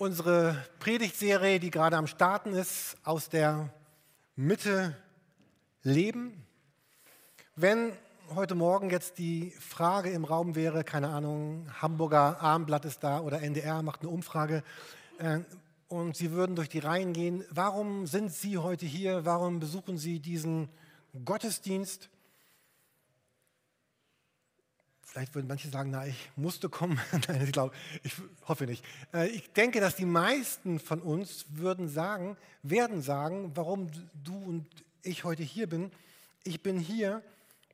unsere Predigtserie, die gerade am Starten ist, aus der Mitte leben. Wenn heute Morgen jetzt die Frage im Raum wäre, keine Ahnung, Hamburger Abendblatt ist da oder NDR macht eine Umfrage äh, und Sie würden durch die Reihen gehen, warum sind Sie heute hier, warum besuchen Sie diesen Gottesdienst? Vielleicht würden manche sagen, na, ich musste kommen. Nein, ich glaube, ich hoffe nicht. Äh, ich denke, dass die meisten von uns würden sagen, werden sagen, warum du und ich heute hier bin. Ich bin hier,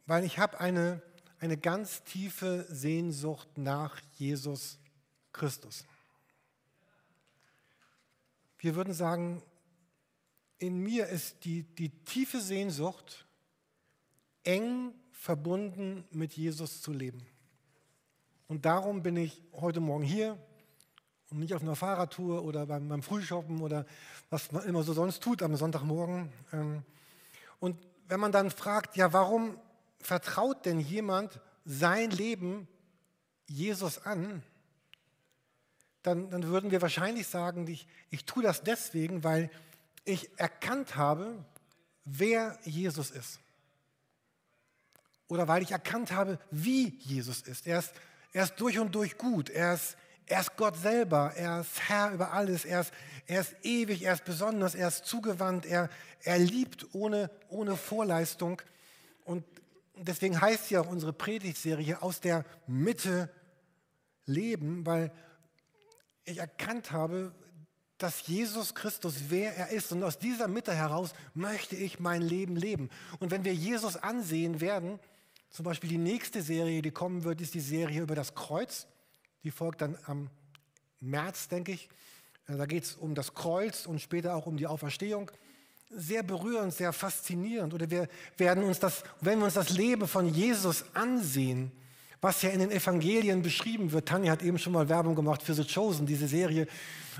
weil ich habe eine, eine ganz tiefe Sehnsucht nach Jesus Christus. Wir würden sagen, in mir ist die, die tiefe Sehnsucht, eng verbunden mit Jesus zu leben. Und darum bin ich heute Morgen hier und nicht auf einer Fahrradtour oder beim, beim Frühshoppen oder was man immer so sonst tut am Sonntagmorgen. Ähm, und wenn man dann fragt, ja, warum vertraut denn jemand sein Leben Jesus an, dann, dann würden wir wahrscheinlich sagen, ich, ich tue das deswegen, weil ich erkannt habe, wer Jesus ist oder weil ich erkannt habe, wie Jesus ist. Er ist, er ist durch und durch gut. Er ist, er ist Gott selber. Er ist Herr über alles. Er ist, er ist ewig. Er ist besonders. Er ist zugewandt. Er, er liebt ohne, ohne Vorleistung. Und deswegen heißt ja auch unsere Predigtserie aus der Mitte leben, weil ich erkannt habe, dass Jesus Christus, wer er ist. Und aus dieser Mitte heraus möchte ich mein Leben leben. Und wenn wir Jesus ansehen werden, zum Beispiel die nächste Serie, die kommen wird, ist die Serie über das Kreuz. Die folgt dann am März, denke ich. Äh, da geht es um das Kreuz und später auch um die Auferstehung. Sehr berührend, sehr faszinierend. Oder wir werden uns das, wenn wir uns das Leben von Jesus ansehen, was ja in den Evangelien beschrieben wird. Tanja hat eben schon mal Werbung gemacht für The Chosen, diese Serie.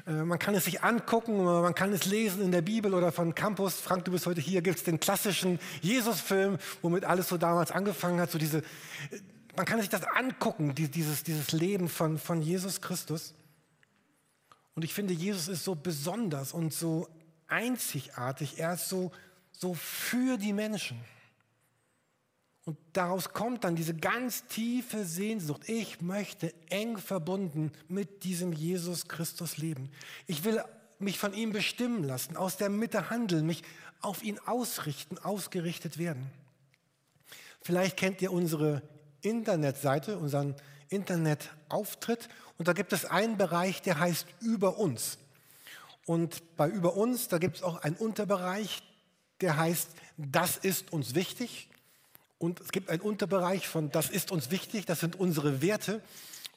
Äh, man kann es sich angucken, man kann es lesen in der Bibel oder von Campus. Frank, du bist heute hier, gibt es den klassischen Jesus-Film, womit alles so damals angefangen hat. So diese, man kann sich das angucken, dieses, dieses Leben von, von Jesus Christus. Und ich finde, Jesus ist so besonders und so einzigartig. Er ist so, so für die Menschen. Und daraus kommt dann diese ganz tiefe Sehnsucht. Ich möchte eng verbunden mit diesem Jesus Christus leben. Ich will mich von ihm bestimmen lassen, aus der Mitte handeln, mich auf ihn ausrichten, ausgerichtet werden. Vielleicht kennt ihr unsere Internetseite, unseren Internetauftritt. Und da gibt es einen Bereich, der heißt Über uns. Und bei Über uns, da gibt es auch einen Unterbereich, der heißt Das ist uns wichtig. Und es gibt einen Unterbereich von, das ist uns wichtig, das sind unsere Werte.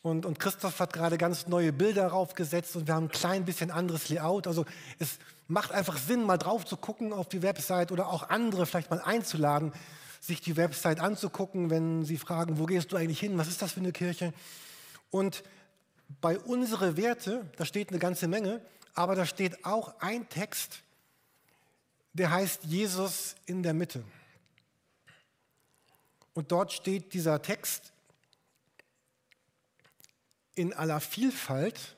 Und, und Christoph hat gerade ganz neue Bilder raufgesetzt und wir haben ein klein bisschen anderes Layout. Also es macht einfach Sinn, mal drauf zu gucken auf die Website oder auch andere vielleicht mal einzuladen, sich die Website anzugucken, wenn sie fragen, wo gehst du eigentlich hin, was ist das für eine Kirche? Und bei unsere Werte, da steht eine ganze Menge, aber da steht auch ein Text, der heißt Jesus in der Mitte. Und dort steht dieser Text, in aller Vielfalt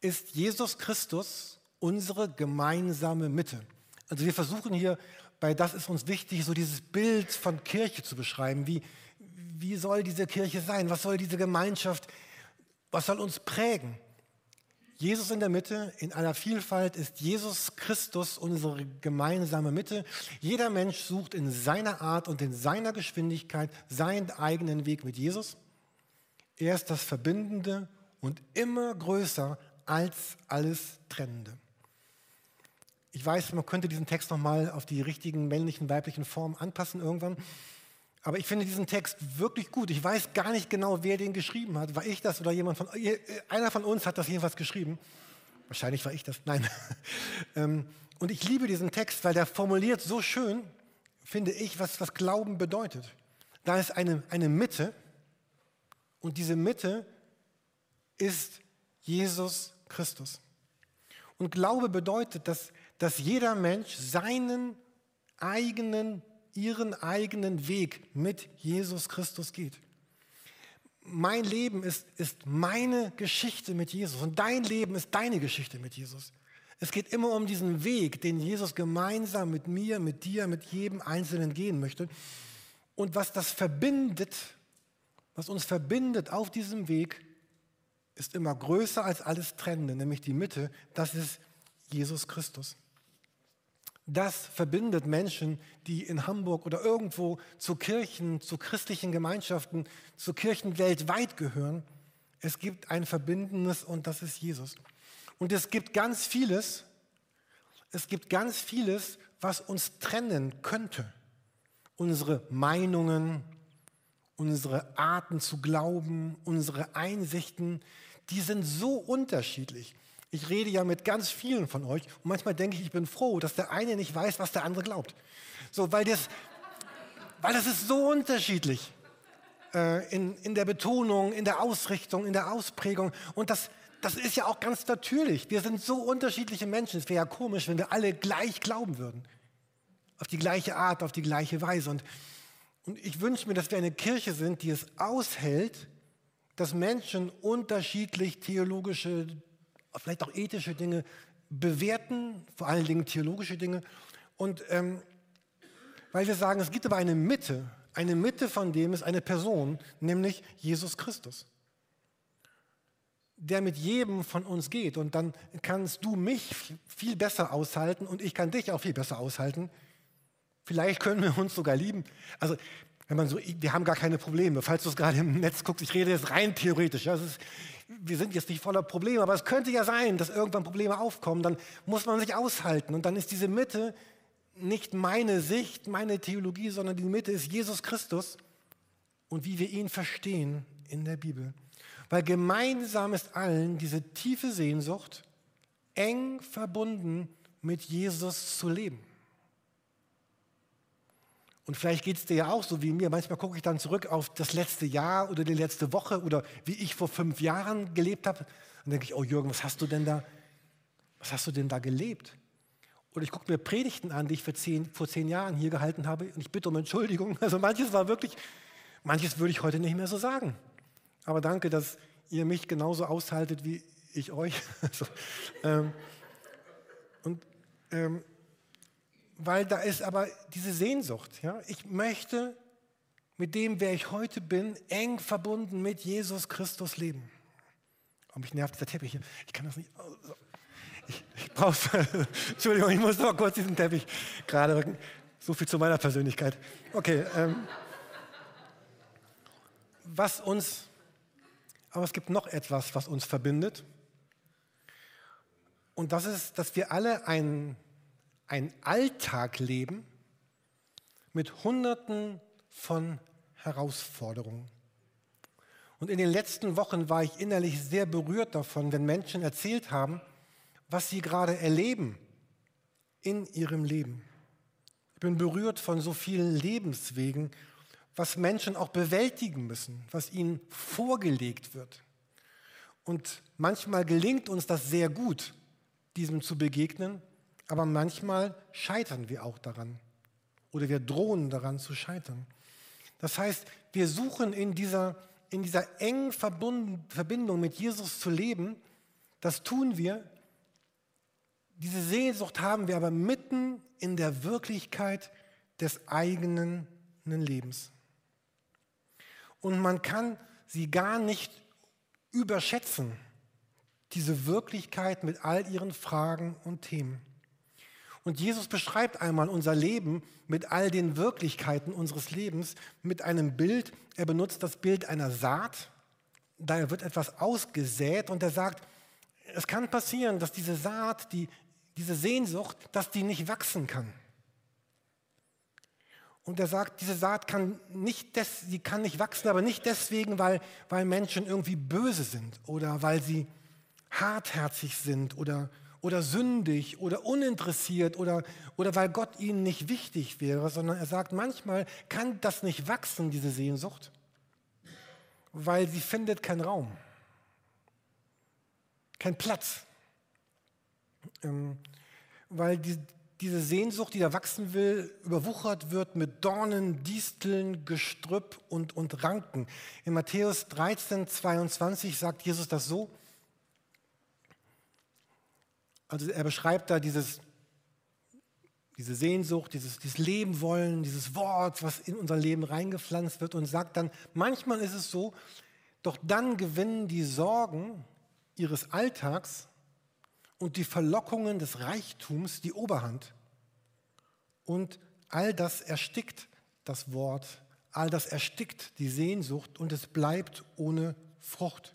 ist Jesus Christus unsere gemeinsame Mitte. Also wir versuchen hier, bei das ist uns wichtig, so dieses Bild von Kirche zu beschreiben. Wie, wie soll diese Kirche sein? Was soll diese Gemeinschaft, was soll uns prägen? Jesus in der Mitte, in aller Vielfalt ist Jesus Christus unsere gemeinsame Mitte. Jeder Mensch sucht in seiner Art und in seiner Geschwindigkeit seinen eigenen Weg mit Jesus. Er ist das Verbindende und immer größer als alles Trennende. Ich weiß, man könnte diesen Text nochmal auf die richtigen männlichen, weiblichen Formen anpassen irgendwann. Aber ich finde diesen Text wirklich gut. Ich weiß gar nicht genau, wer den geschrieben hat. War ich das oder jemand von einer von uns hat das jedenfalls geschrieben. Wahrscheinlich war ich das. Nein. Ähm, und ich liebe diesen Text, weil der formuliert so schön, finde ich, was, was Glauben bedeutet. Da ist eine, eine Mitte und diese Mitte ist Jesus Christus. Und Glaube bedeutet, dass, dass jeder Mensch seinen eigenen ihren eigenen Weg mit Jesus Christus geht. mein Leben ist, ist meine Geschichte mit Jesus und dein Leben ist deine Geschichte mit Jesus. Es geht immer um diesen Weg, den Jesus gemeinsam mit mir, mit dir, mit jedem Einzelnen gehen möchte. Und was das verbindet, was uns verbindet auf diesem Weg, ist immer größer als alles Trennende, nämlich die Mitte, das ist Jesus Christus. Das verbindet Menschen, die in Hamburg oder irgendwo zu Kirchen, zu christlichen Gemeinschaften, zu Kirchen weltweit gehören. Es gibt ein Verbindendes und das ist Jesus. Und es gibt ganz vieles, es gibt ganz vieles, was uns trennen könnte. Unsere Meinungen, unsere Arten zu glauben, unsere Einsichten, die sind so unterschiedlich. Ich rede ja mit ganz vielen von euch und manchmal denke ich, ich bin froh, dass der eine nicht weiß, was der andere glaubt. So, weil das, weil das ist so unterschiedlich äh, in, in der Betonung, in der Ausrichtung, in der Ausprägung. Und das, das ist ja auch ganz natürlich. Wir sind so unterschiedliche Menschen. Es wäre ja komisch, wenn wir alle gleich glauben würden. Auf die gleiche Art, auf die gleiche Weise. Und, und ich wünsche mir, dass wir eine Kirche sind, die es aushält, dass Menschen unterschiedlich theologische vielleicht auch ethische Dinge bewerten, vor allen Dingen theologische Dinge. Und ähm, weil wir sagen, es gibt aber eine Mitte, eine Mitte von dem ist eine Person, nämlich Jesus Christus, der mit jedem von uns geht. Und dann kannst du mich viel besser aushalten und ich kann dich auch viel besser aushalten. Vielleicht können wir uns sogar lieben. Also wenn man so, wir haben gar keine Probleme. Falls du es gerade im Netz guckst, ich rede jetzt rein theoretisch. Ja, ist, wir sind jetzt nicht voller Probleme, aber es könnte ja sein, dass irgendwann Probleme aufkommen. Dann muss man sich aushalten. Und dann ist diese Mitte nicht meine Sicht, meine Theologie, sondern die Mitte ist Jesus Christus und wie wir ihn verstehen in der Bibel. Weil gemeinsam ist allen diese tiefe Sehnsucht, eng verbunden mit Jesus zu leben. Und vielleicht geht es dir ja auch so wie mir. Manchmal gucke ich dann zurück auf das letzte Jahr oder die letzte Woche oder wie ich vor fünf Jahren gelebt habe. Dann denke ich, oh Jürgen, was hast du denn da, was hast du denn da gelebt? Oder ich gucke mir Predigten an, die ich zehn, vor zehn Jahren hier gehalten habe und ich bitte um Entschuldigung. Also manches war wirklich, manches würde ich heute nicht mehr so sagen. Aber danke, dass ihr mich genauso aushaltet wie ich euch. Also, ähm, und ähm, weil da ist aber diese Sehnsucht. Ja? Ich möchte mit dem, wer ich heute bin, eng verbunden mit Jesus Christus leben. Oh, mich nervt dieser Teppich hier. Ich kann das nicht. Oh, ich, ich brauche Entschuldigung, ich muss noch kurz diesen Teppich gerade rücken. So viel zu meiner Persönlichkeit. Okay. Ähm, was uns, aber es gibt noch etwas, was uns verbindet. Und das ist, dass wir alle einen ein Alltag leben mit Hunderten von Herausforderungen. Und in den letzten Wochen war ich innerlich sehr berührt davon, wenn Menschen erzählt haben, was sie gerade erleben in ihrem Leben. Ich bin berührt von so vielen Lebenswegen, was Menschen auch bewältigen müssen, was ihnen vorgelegt wird. Und manchmal gelingt uns das sehr gut, diesem zu begegnen. Aber manchmal scheitern wir auch daran oder wir drohen daran zu scheitern. Das heißt, wir suchen in dieser, in dieser engen Verbindung mit Jesus zu leben. Das tun wir. Diese Sehnsucht haben wir aber mitten in der Wirklichkeit des eigenen Lebens. Und man kann sie gar nicht überschätzen, diese Wirklichkeit mit all ihren Fragen und Themen. Und Jesus beschreibt einmal unser Leben mit all den Wirklichkeiten unseres Lebens mit einem Bild. Er benutzt das Bild einer Saat. Da wird etwas ausgesät und er sagt, es kann passieren, dass diese Saat, die, diese Sehnsucht, dass die nicht wachsen kann. Und er sagt, diese Saat kann nicht, des, sie kann nicht wachsen, aber nicht deswegen, weil, weil Menschen irgendwie böse sind oder weil sie hartherzig sind oder, oder sündig oder uninteressiert oder, oder weil Gott ihnen nicht wichtig wäre, sondern er sagt, manchmal kann das nicht wachsen, diese Sehnsucht, weil sie findet keinen Raum, keinen Platz. Ähm, weil die, diese Sehnsucht, die da wachsen will, überwuchert wird mit Dornen, Disteln, Gestrüpp und, und Ranken. In Matthäus 13, 22 sagt Jesus das so. Also er beschreibt da dieses, diese Sehnsucht, dieses, dieses Leben wollen, dieses Wort, was in unser Leben reingepflanzt wird und sagt dann, manchmal ist es so, doch dann gewinnen die Sorgen ihres Alltags und die Verlockungen des Reichtums die Oberhand. Und all das erstickt das Wort, all das erstickt die Sehnsucht und es bleibt ohne Frucht.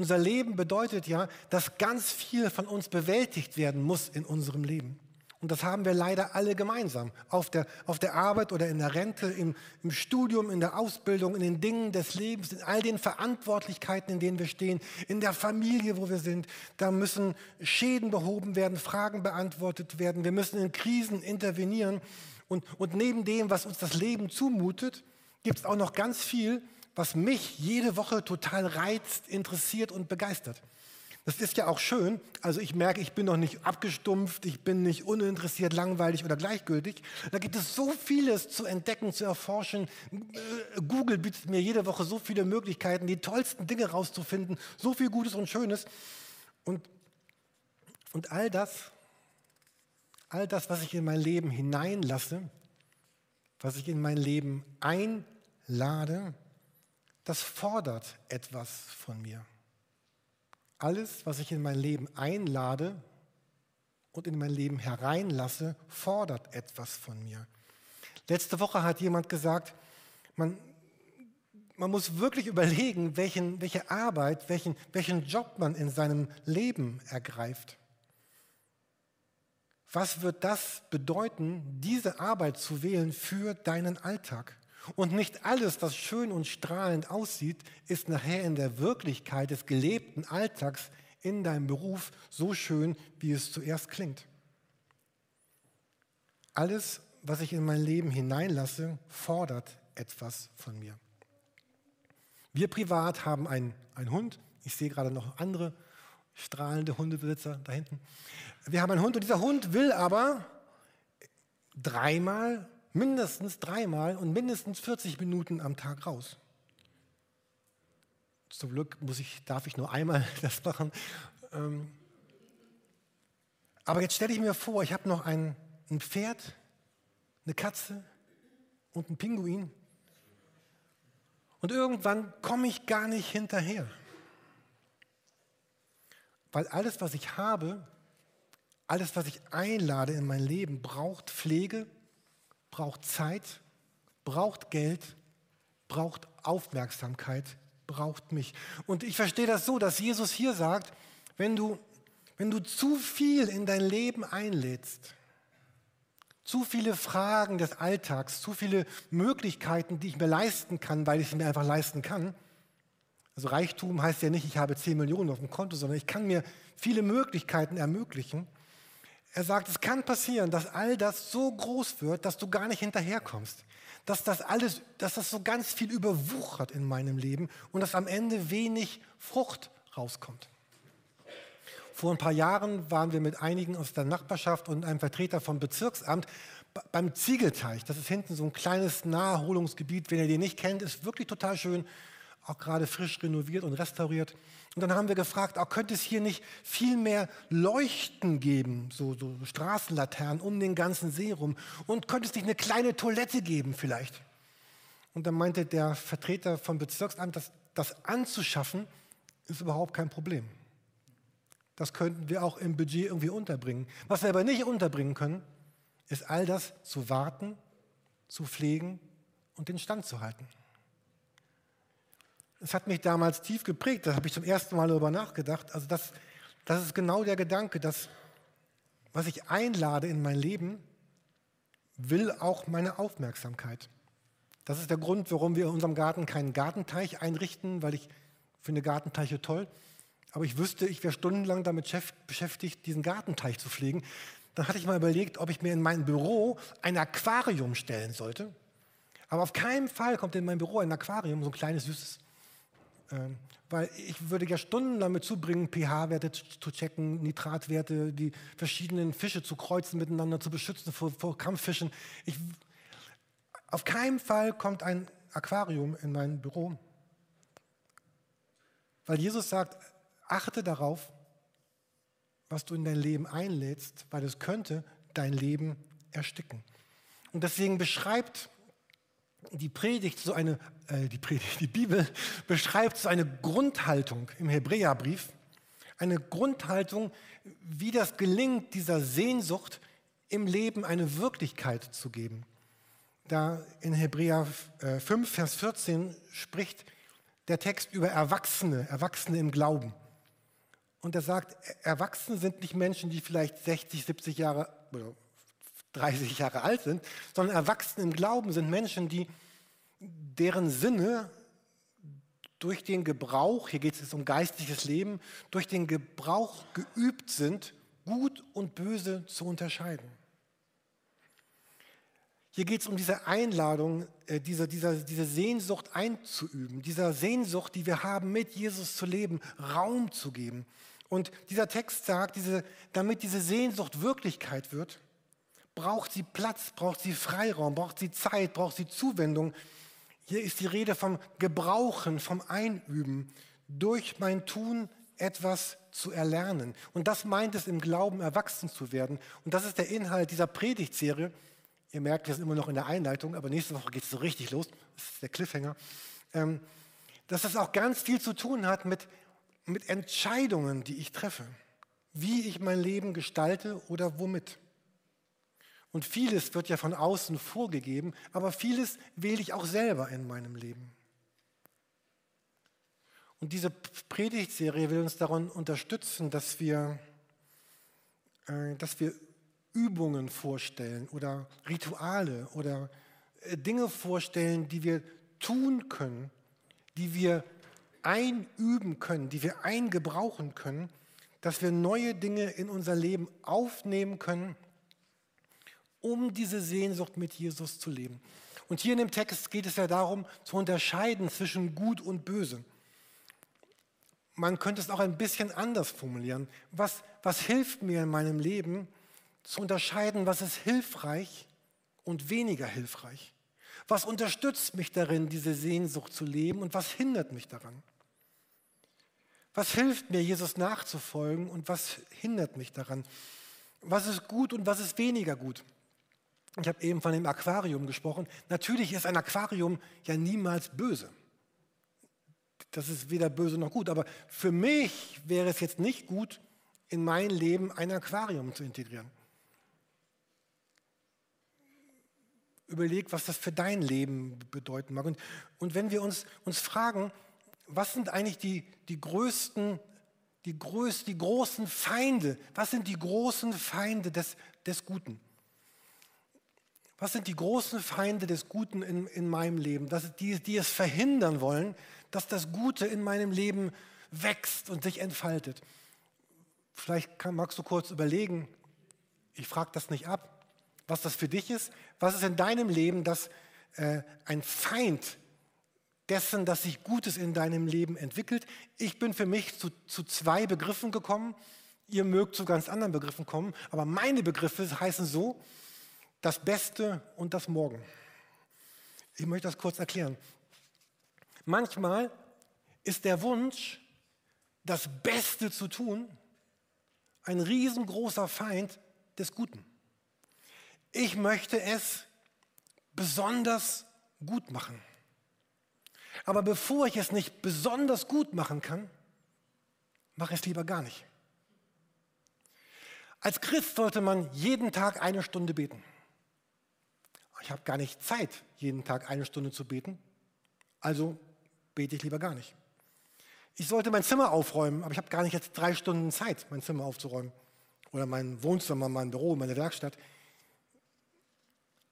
Unser Leben bedeutet ja, dass ganz viel von uns bewältigt werden muss in unserem Leben. Und das haben wir leider alle gemeinsam. Auf der, auf der Arbeit oder in der Rente, im, im Studium, in der Ausbildung, in den Dingen des Lebens, in all den Verantwortlichkeiten, in denen wir stehen, in der Familie, wo wir sind. Da müssen Schäden behoben werden, Fragen beantwortet werden. Wir müssen in Krisen intervenieren. Und, und neben dem, was uns das Leben zumutet, gibt es auch noch ganz viel, was mich jede Woche total reizt, interessiert und begeistert. Das ist ja auch schön. Also ich merke, ich bin noch nicht abgestumpft, ich bin nicht uninteressiert, langweilig oder gleichgültig. Da gibt es so vieles zu entdecken, zu erforschen. Äh, Google bietet mir jede Woche so viele Möglichkeiten, die tollsten Dinge rauszufinden, so viel Gutes und Schönes. Und, und all das, all das, was ich in mein Leben hineinlasse, was ich in mein Leben einlade, das fordert etwas von mir. Alles, was ich in mein Leben einlade und in mein Leben hereinlasse, fordert etwas von mir. Letzte Woche hat jemand gesagt, man, man muss wirklich überlegen, welchen, welche Arbeit, welchen, welchen Job man in seinem Leben ergreift. Was wird das bedeuten, diese Arbeit zu wählen für deinen Alltag? Und nicht alles, was schön und strahlend aussieht, ist nachher in der Wirklichkeit des gelebten Alltags in deinem Beruf so schön, wie es zuerst klingt. Alles, was ich in mein Leben hineinlasse, fordert etwas von mir. Wir privat haben einen, einen Hund. Ich sehe gerade noch andere strahlende Hundebesitzer da hinten. Wir haben einen Hund und dieser Hund will aber dreimal mindestens dreimal und mindestens 40 Minuten am Tag raus. Zum Glück muss ich, darf ich nur einmal das machen. Ähm, aber jetzt stelle ich mir vor, ich habe noch ein, ein Pferd, eine Katze und einen Pinguin. Und irgendwann komme ich gar nicht hinterher. Weil alles, was ich habe, alles, was ich einlade in mein Leben, braucht Pflege, braucht Zeit, braucht Geld, braucht Aufmerksamkeit, braucht mich. Und ich verstehe das so, dass Jesus hier sagt, wenn du, wenn du zu viel in dein Leben einlädst, zu viele Fragen des Alltags, zu viele Möglichkeiten, die ich mir leisten kann, weil ich sie mir einfach leisten kann. Also Reichtum heißt ja nicht, ich habe 10 Millionen auf dem Konto, sondern ich kann mir viele Möglichkeiten ermöglichen. Er sagt, es kann passieren, dass all das so groß wird, dass du gar nicht hinterherkommst. Dass das alles, dass das so ganz viel überwuchert in meinem Leben und dass am Ende wenig Frucht rauskommt. Vor ein paar Jahren waren wir mit einigen aus der Nachbarschaft und einem Vertreter vom Bezirksamt beim Ziegelteich. Das ist hinten so ein kleines Naherholungsgebiet. Wenn ihr den nicht kennt, ist wirklich total schön auch gerade frisch renoviert und restauriert. Und dann haben wir gefragt, auch könnte es hier nicht viel mehr Leuchten geben, so, so Straßenlaternen um den ganzen See rum? Und könnte es nicht eine kleine Toilette geben vielleicht? Und dann meinte der Vertreter vom Bezirksamt, dass das anzuschaffen ist überhaupt kein Problem. Das könnten wir auch im Budget irgendwie unterbringen. Was wir aber nicht unterbringen können, ist all das zu warten, zu pflegen und den Stand zu halten. Es hat mich damals tief geprägt, da habe ich zum ersten Mal darüber nachgedacht. Also das, das ist genau der Gedanke, dass was ich einlade in mein Leben, will auch meine Aufmerksamkeit. Das ist der Grund, warum wir in unserem Garten keinen Gartenteich einrichten, weil ich finde Gartenteiche toll. Aber ich wüsste, ich wäre stundenlang damit beschäftigt, diesen Gartenteich zu pflegen. Dann hatte ich mal überlegt, ob ich mir in mein Büro ein Aquarium stellen sollte. Aber auf keinen Fall kommt in mein Büro ein Aquarium, so ein kleines, süßes weil ich würde ja Stunden damit zubringen, pH-Werte zu checken, Nitratwerte, die verschiedenen Fische zu kreuzen, miteinander zu beschützen vor, vor Kampffischen. Ich, auf keinen Fall kommt ein Aquarium in mein Büro. Weil Jesus sagt, achte darauf, was du in dein Leben einlädst, weil es könnte dein Leben ersticken. Und deswegen beschreibt die Predigt so eine, äh, die Predigt, die Bibel beschreibt so eine Grundhaltung im Hebräerbrief, eine Grundhaltung, wie das gelingt, dieser Sehnsucht im Leben eine Wirklichkeit zu geben. Da in Hebräer 5, äh, Vers 14 spricht der Text über Erwachsene, Erwachsene im Glauben. Und er sagt, Erwachsene sind nicht Menschen, die vielleicht 60, 70 Jahre 30 Jahre alt sind, sondern Erwachsene im Glauben sind Menschen, die deren Sinne durch den Gebrauch, hier geht es um geistliches Leben, durch den Gebrauch geübt sind, gut und böse zu unterscheiden. Hier geht es um diese Einladung, äh, diese, diese, Sehnsucht einzuüben, dieser Sehnsucht, die wir haben, mit Jesus zu leben, Raum zu geben. Und dieser Text sagt, diese, damit diese Sehnsucht Wirklichkeit wird, braucht sie Platz, braucht sie Freiraum, braucht sie Zeit, braucht sie Zuwendung. Hier ist die Rede vom Gebrauchen, vom Einüben, durch mein Tun etwas zu erlernen. Und das meint es im Glauben, erwachsen zu werden. Und das ist der Inhalt dieser Predigtserie. Ihr merkt, wir immer noch in der Einleitung, aber nächste Woche geht es so richtig los. Das ist der Cliffhanger. Ähm, dass das auch ganz viel zu tun hat mit, mit Entscheidungen, die ich treffe. Wie ich mein Leben gestalte oder womit. Und vieles wird ja von außen vorgegeben, aber vieles wähle ich auch selber in meinem Leben. Und diese Predigtserie will uns daran unterstützen, dass wir, äh, dass wir Übungen vorstellen oder Rituale oder äh, Dinge vorstellen, die wir tun können, die wir einüben können, die wir eingebrauchen können, dass wir neue Dinge in unser Leben aufnehmen können um diese Sehnsucht mit Jesus zu leben. Und hier in dem Text geht es ja darum, zu unterscheiden zwischen Gut und Böse. Man könnte es auch ein bisschen anders formulieren. Was, was hilft mir in meinem Leben, zu unterscheiden, was ist hilfreich und weniger hilfreich? Was unterstützt mich darin, diese Sehnsucht zu leben und was hindert mich daran? Was hilft mir, Jesus nachzufolgen und was hindert mich daran? Was ist gut und was ist weniger gut? Ich habe eben von dem Aquarium gesprochen. Natürlich ist ein Aquarium ja niemals böse. Das ist weder böse noch gut. Aber für mich wäre es jetzt nicht gut, in mein Leben ein Aquarium zu integrieren. Überleg, was das für dein Leben bedeuten mag. Und, und wenn wir uns, uns fragen, was sind eigentlich die, die größten, die, größ, die großen Feinde, was sind die großen Feinde des, des Guten? Was sind die großen Feinde des Guten in, in meinem Leben, dass, die, die es verhindern wollen, dass das Gute in meinem Leben wächst und sich entfaltet? Vielleicht kann, magst du kurz überlegen, ich frage das nicht ab, was das für dich ist. Was ist in deinem Leben das, äh, ein Feind dessen, dass sich Gutes in deinem Leben entwickelt? Ich bin für mich zu, zu zwei Begriffen gekommen. Ihr mögt zu ganz anderen Begriffen kommen, aber meine Begriffe heißen so, das Beste und das Morgen. Ich möchte das kurz erklären. Manchmal ist der Wunsch, das Beste zu tun, ein riesengroßer Feind des Guten. Ich möchte es besonders gut machen. Aber bevor ich es nicht besonders gut machen kann, mache ich es lieber gar nicht. Als Christ sollte man jeden Tag eine Stunde beten ich habe gar nicht Zeit, jeden Tag eine Stunde zu beten, also bete ich lieber gar nicht. Ich sollte mein Zimmer aufräumen, aber ich habe gar nicht jetzt drei Stunden Zeit, mein Zimmer aufzuräumen. Oder mein Wohnzimmer, mein Büro, meine Werkstatt.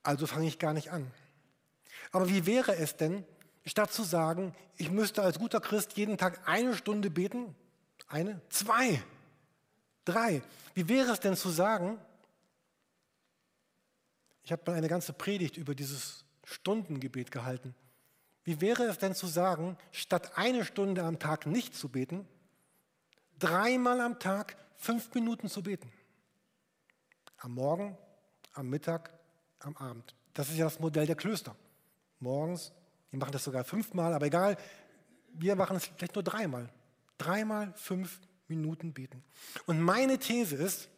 Also fange ich gar nicht an. Aber wie wäre es denn, statt zu sagen, ich müsste als guter Christ jeden Tag eine Stunde beten, eine, zwei, drei. Wie wäre es denn zu sagen, ich habe mal eine ganze Predigt über dieses Stundengebet gehalten. Wie wäre es denn zu sagen, statt eine Stunde am Tag nicht zu beten, dreimal am Tag fünf Minuten zu beten? Am Morgen, am Mittag, am Abend. Das ist ja das Modell der Klöster. Morgens, die machen das sogar fünfmal, aber egal, wir machen es vielleicht nur dreimal. Dreimal fünf Minuten beten. Und meine These ist,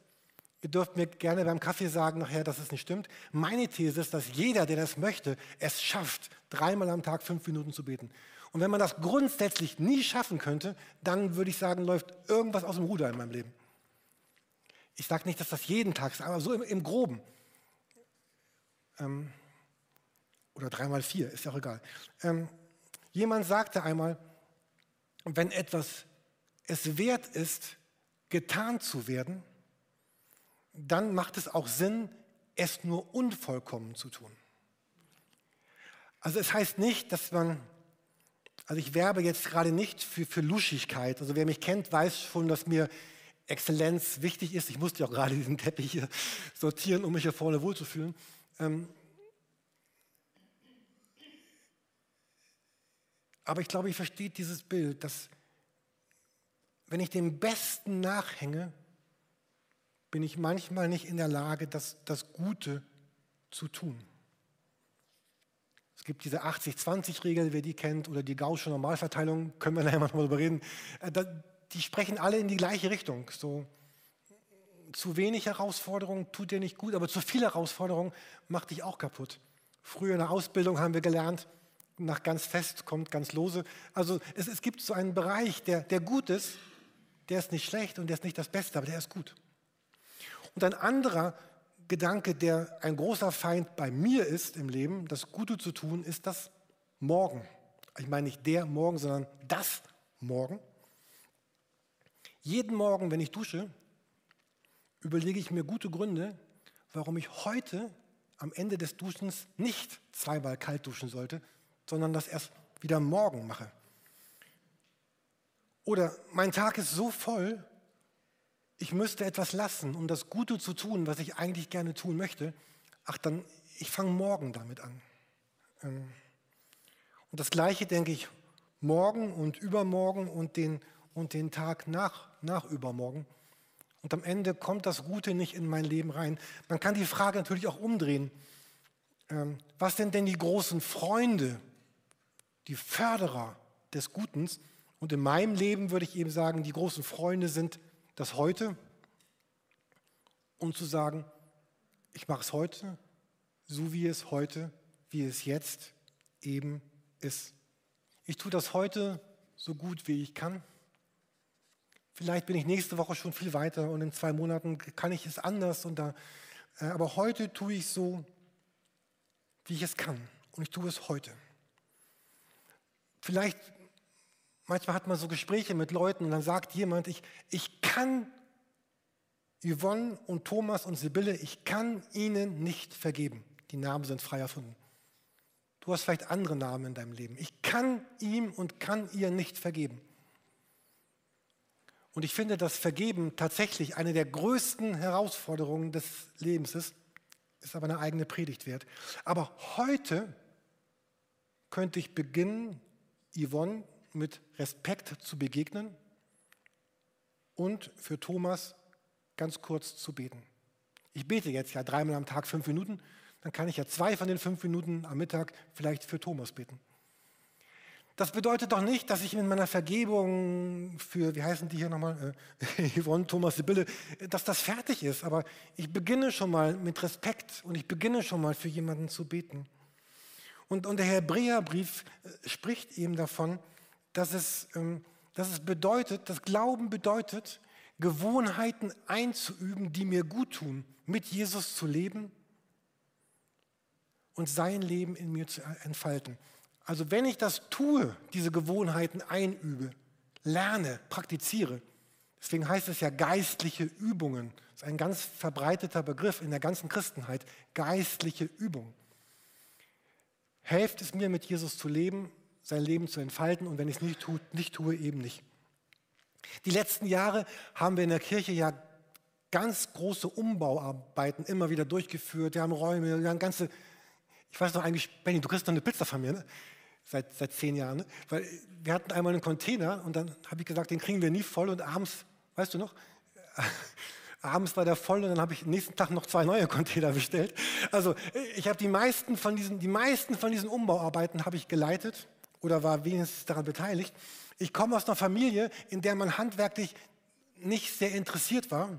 ihr dürft mir gerne beim Kaffee sagen nachher, dass es nicht stimmt. Meine These ist, dass jeder, der das möchte, es schafft, dreimal am Tag fünf Minuten zu beten. Und wenn man das grundsätzlich nie schaffen könnte, dann würde ich sagen, läuft irgendwas aus dem Ruder in meinem Leben. Ich sage nicht, dass das jeden Tag ist, aber so im, im Groben. Ähm, oder dreimal vier, ist ja auch egal. Ähm, jemand sagte einmal, wenn etwas es wert ist, getan zu werden, dann macht es auch Sinn, es nur unvollkommen zu tun. Also es heißt nicht, dass man, also ich werbe jetzt gerade nicht für, für Luschigkeit. Also wer mich kennt, weiß schon, dass mir Exzellenz wichtig ist. Ich musste ja auch gerade diesen Teppich hier sortieren, um mich hier vorne wohlzufühlen. Ähm, aber ich glaube, ich verstehe dieses Bild, dass wenn ich dem Besten nachhänge, bin ich manchmal nicht in der Lage, das, das Gute zu tun. Es gibt diese 80-20-Regel, wer die kennt, oder die Gaußsche Normalverteilung, können wir nachher mal darüber reden. Äh, die sprechen alle in die gleiche Richtung. So, zu wenig Herausforderung tut dir nicht gut, aber zu viel Herausforderung macht dich auch kaputt. Früher in der Ausbildung haben wir gelernt, nach ganz fest kommt ganz lose. Also es, es gibt so einen Bereich, der, der gut ist, der ist nicht schlecht und der ist nicht das Beste, aber der ist gut. Und ein anderer Gedanke, der ein großer Feind bei mir ist im Leben, das Gute zu tun, ist das Morgen. Ich meine nicht der Morgen, sondern das Morgen. Jeden Morgen, wenn ich dusche, überlege ich mir gute Gründe, warum ich heute am Ende des Duschens nicht zweimal kalt duschen sollte, sondern das erst wieder morgen mache. Oder mein Tag ist so voll, ich müsste etwas lassen, um das Gute zu tun, was ich eigentlich gerne tun möchte. Ach, dann, ich fange morgen damit an. Ähm, und das Gleiche denke ich morgen und übermorgen und den, und den Tag nach, nach übermorgen. Und am Ende kommt das Gute nicht in mein Leben rein. Man kann die Frage natürlich auch umdrehen. Ähm, was sind denn die großen Freunde, die Förderer des Gutens? Und in meinem Leben würde ich eben sagen, die großen Freunde sind das Heute und zu sagen, ich mache es heute, so wie es heute, wie es jetzt eben ist. Ich tue das heute so gut wie ich kann. Vielleicht bin ich nächste Woche schon viel weiter und in zwei Monaten kann ich es anders. Und da, äh, aber heute tue ich so, wie ich es kann. Und ich tue es heute. Vielleicht Manchmal hat man so Gespräche mit Leuten und dann sagt jemand, ich, ich kann Yvonne und Thomas und Sibylle, ich kann ihnen nicht vergeben. Die Namen sind frei erfunden. Du hast vielleicht andere Namen in deinem Leben. Ich kann ihm und kann ihr nicht vergeben. Und ich finde, dass Vergeben tatsächlich eine der größten Herausforderungen des Lebens ist, ist aber eine eigene Predigt wert. Aber heute könnte ich beginnen, Yvonne mit Respekt zu begegnen und für Thomas ganz kurz zu beten. Ich bete jetzt ja dreimal am Tag fünf Minuten, dann kann ich ja zwei von den fünf Minuten am Mittag vielleicht für Thomas beten. Das bedeutet doch nicht, dass ich in meiner Vergebung für, wie heißen die hier nochmal, äh, Yvonne, Thomas, Sibylle, dass das fertig ist. Aber ich beginne schon mal mit Respekt und ich beginne schon mal für jemanden zu beten. Und, und der Hebräerbrief äh, spricht eben davon, dass es, ähm, dass es bedeutet, dass Glauben bedeutet, Gewohnheiten einzuüben, die mir gut tun, mit Jesus zu leben und sein Leben in mir zu entfalten. Also wenn ich das tue, diese Gewohnheiten einübe, lerne, praktiziere, deswegen heißt es ja geistliche Übungen, das ist ein ganz verbreiteter Begriff in der ganzen Christenheit, geistliche Übung. Helft es mir, mit Jesus zu leben, sein Leben zu entfalten und wenn ich es nicht, tue, nicht tue, eben nicht. Die letzten Jahre haben wir in der Kirche ja ganz große Umbauarbeiten immer wieder durchgeführt. Wir haben Räume, wir haben ganze, ich weiß noch eigentlich, Benny, du kriegst noch eine Pizza von mir, ne? seit, seit zehn Jahren. Ne? Weil wir hatten einmal einen Container und dann habe ich gesagt, den kriegen wir nie voll und abends, weißt du noch, abends war der voll und dann habe ich nächsten Tag noch zwei neue Container bestellt. Also ich habe die meisten von diesen, die meisten von diesen Umbauarbeiten habe ich geleitet oder war wenigstens daran beteiligt. Ich komme aus einer Familie, in der man handwerklich nicht sehr interessiert war.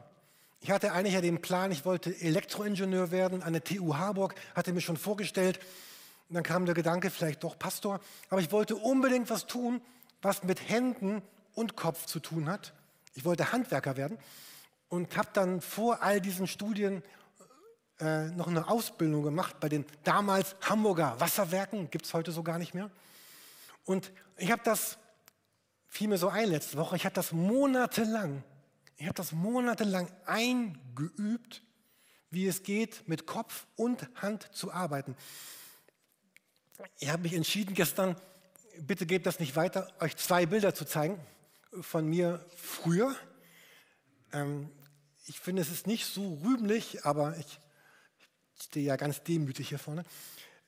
Ich hatte eigentlich ja den Plan, ich wollte Elektroingenieur werden an der TU Harburg, hatte mir schon vorgestellt. Und dann kam der Gedanke, vielleicht doch Pastor. Aber ich wollte unbedingt was tun, was mit Händen und Kopf zu tun hat. Ich wollte Handwerker werden und habe dann vor all diesen Studien äh, noch eine Ausbildung gemacht bei den damals Hamburger Wasserwerken, gibt es heute so gar nicht mehr. Und ich habe das, fiel mir so ein letzte Woche, ich habe das monatelang ich habe das monatelang eingeübt, wie es geht, mit Kopf und Hand zu arbeiten. Ich habe mich entschieden gestern, bitte gebt das nicht weiter, euch zwei Bilder zu zeigen von mir früher. Ähm, ich finde, es ist nicht so rühmlich, aber ich, ich stehe ja ganz demütig hier vorne.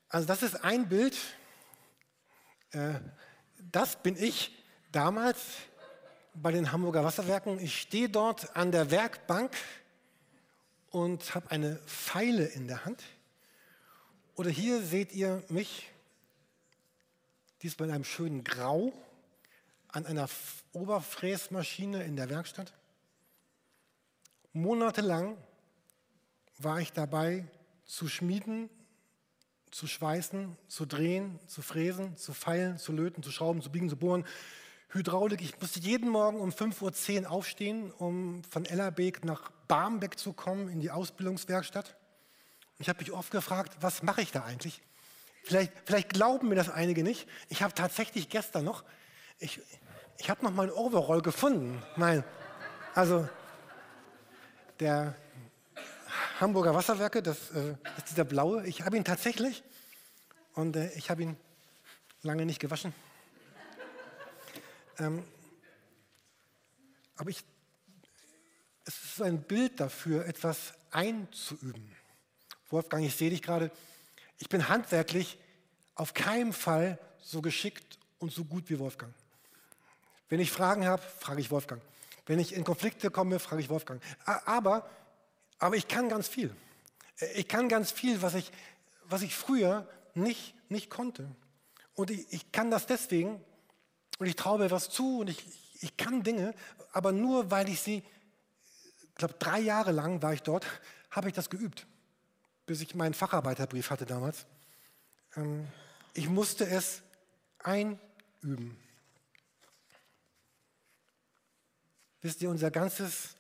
Also das ist ein Bild, das bin ich damals bei den Hamburger Wasserwerken. Ich stehe dort an der Werkbank und habe eine Pfeile in der Hand. Oder hier seht ihr mich, diesmal in einem schönen Grau, an einer Oberfräsmaschine in der Werkstatt. Monatelang war ich dabei zu schmieden, zu schweißen, zu drehen, zu fräsen, zu feilen, zu löten, zu schrauben, zu biegen, zu bohren, Hydraulik. Ich musste jeden Morgen um 5.10 Uhr aufstehen, um von Ellerbeek nach Barmbek zu kommen in die Ausbildungswerkstatt. Ich habe mich oft gefragt, was mache ich da eigentlich? Vielleicht, vielleicht, glauben mir das einige nicht. Ich habe tatsächlich gestern noch, ich, ich habe noch einen Overall gefunden. Mein, also der Hamburger Wasserwerke, das, äh, ist dieser blaue. Ich habe ihn tatsächlich und äh, ich habe ihn lange nicht gewaschen. Ähm, aber ich, es ist ein Bild dafür, etwas einzuüben. Wolfgang, ich sehe dich gerade. Ich bin handwerklich auf keinen Fall so geschickt und so gut wie Wolfgang. Wenn ich Fragen habe, frage ich Wolfgang. Wenn ich in Konflikte komme, frage ich Wolfgang. Aber, aber ich kann ganz viel. Ich kann ganz viel, was ich, was ich früher nicht, nicht konnte. Und ich, ich kann das deswegen, und ich traue mir was zu und ich, ich kann Dinge, aber nur weil ich sie, ich glaube, drei Jahre lang war ich dort, habe ich das geübt, bis ich meinen Facharbeiterbrief hatte damals. Ähm, ich musste es einüben. Wisst ihr, unser ganzes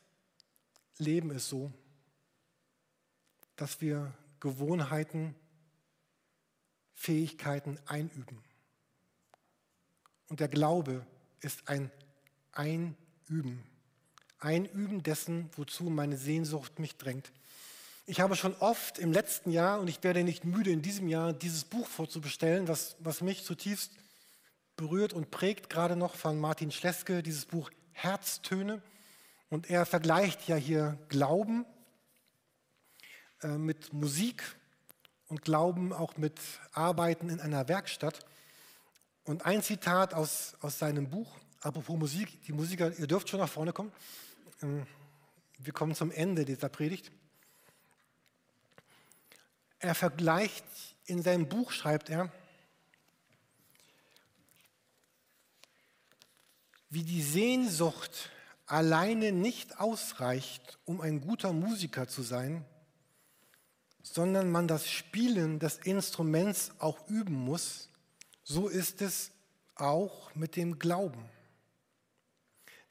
Leben ist so, dass wir Gewohnheiten, Fähigkeiten einüben. Und der Glaube ist ein Einüben. Einüben dessen, wozu meine Sehnsucht mich drängt. Ich habe schon oft im letzten Jahr, und ich werde nicht müde in diesem Jahr, dieses Buch vorzubestellen, was, was mich zutiefst berührt und prägt, gerade noch von Martin Schleske, dieses Buch Herztöne. Und er vergleicht ja hier Glauben äh, mit Musik und Glauben auch mit Arbeiten in einer Werkstatt. Und ein Zitat aus, aus seinem Buch, apropos Musik, die Musiker, ihr dürft schon nach vorne kommen. Ähm, wir kommen zum Ende dieser Predigt. Er vergleicht, in seinem Buch schreibt er, wie die Sehnsucht alleine nicht ausreicht, um ein guter Musiker zu sein, sondern man das Spielen des Instruments auch üben muss, so ist es auch mit dem Glauben.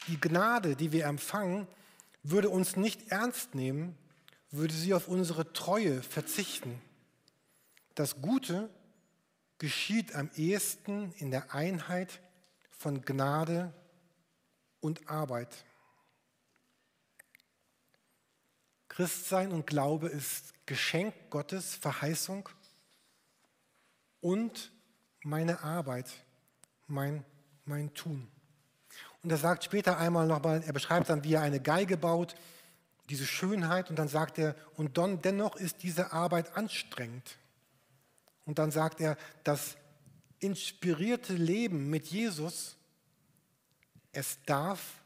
Die Gnade, die wir empfangen, würde uns nicht ernst nehmen, würde sie auf unsere Treue verzichten. Das Gute geschieht am ehesten in der Einheit von Gnade und Arbeit. Christsein und Glaube ist Geschenk Gottes, Verheißung und meine Arbeit, mein, mein Tun. Und er sagt später einmal nochmal, er beschreibt dann, wie er eine Geige baut, diese Schönheit, und dann sagt er, und dann, dennoch ist diese Arbeit anstrengend. Und dann sagt er, das inspirierte Leben mit Jesus, es darf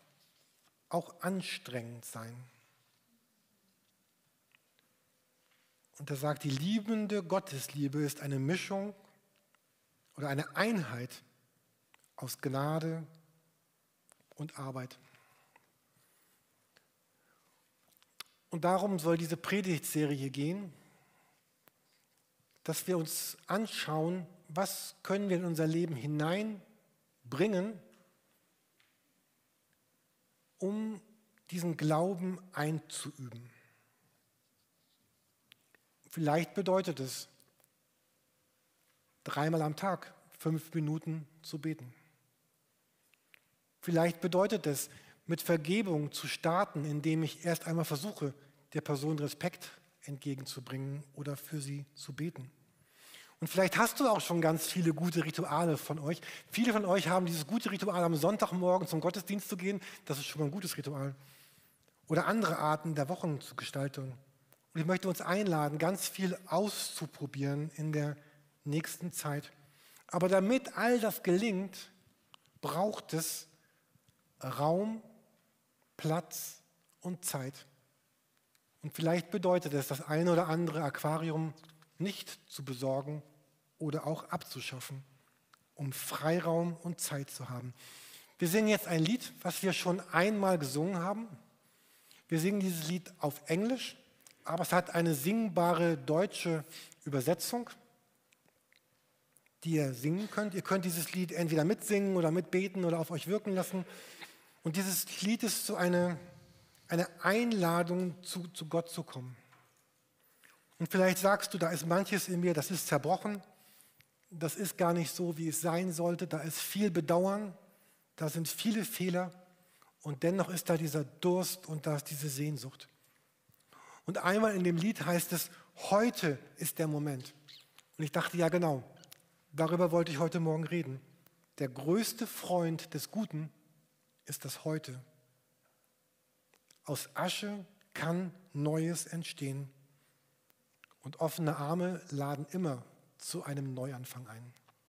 auch anstrengend sein. Und er sagt, die liebende Gottesliebe ist eine Mischung oder eine Einheit aus Gnade und Arbeit. Und darum soll diese Predigtserie gehen, dass wir uns anschauen, was können wir in unser Leben hineinbringen, um diesen Glauben einzuüben. Vielleicht bedeutet es, dreimal am Tag fünf Minuten zu beten. Vielleicht bedeutet es, mit Vergebung zu starten, indem ich erst einmal versuche, der Person Respekt entgegenzubringen oder für sie zu beten. Und vielleicht hast du auch schon ganz viele gute Rituale von euch. Viele von euch haben dieses gute Ritual, am Sonntagmorgen zum Gottesdienst zu gehen. Das ist schon mal ein gutes Ritual. Oder andere Arten der Wochengestaltung. Und ich möchte uns einladen, ganz viel auszuprobieren in der nächsten Zeit. Aber damit all das gelingt, braucht es Raum, Platz und Zeit. Und vielleicht bedeutet es, das eine oder andere Aquarium nicht zu besorgen oder auch abzuschaffen, um Freiraum und Zeit zu haben. Wir singen jetzt ein Lied, was wir schon einmal gesungen haben. Wir singen dieses Lied auf Englisch, aber es hat eine singbare deutsche Übersetzung, die ihr singen könnt. Ihr könnt dieses Lied entweder mitsingen oder mitbeten oder auf euch wirken lassen. Und dieses Lied ist so eine, eine Einladung, zu, zu Gott zu kommen. Und vielleicht sagst du, da ist manches in mir, das ist zerbrochen, das ist gar nicht so, wie es sein sollte, da ist viel Bedauern, da sind viele Fehler und dennoch ist da dieser Durst und da ist diese Sehnsucht. Und einmal in dem Lied heißt es, heute ist der Moment. Und ich dachte, ja genau, darüber wollte ich heute Morgen reden. Der größte Freund des Guten ist das Heute. Aus Asche kann Neues entstehen. Und offene Arme laden immer zu einem Neuanfang ein.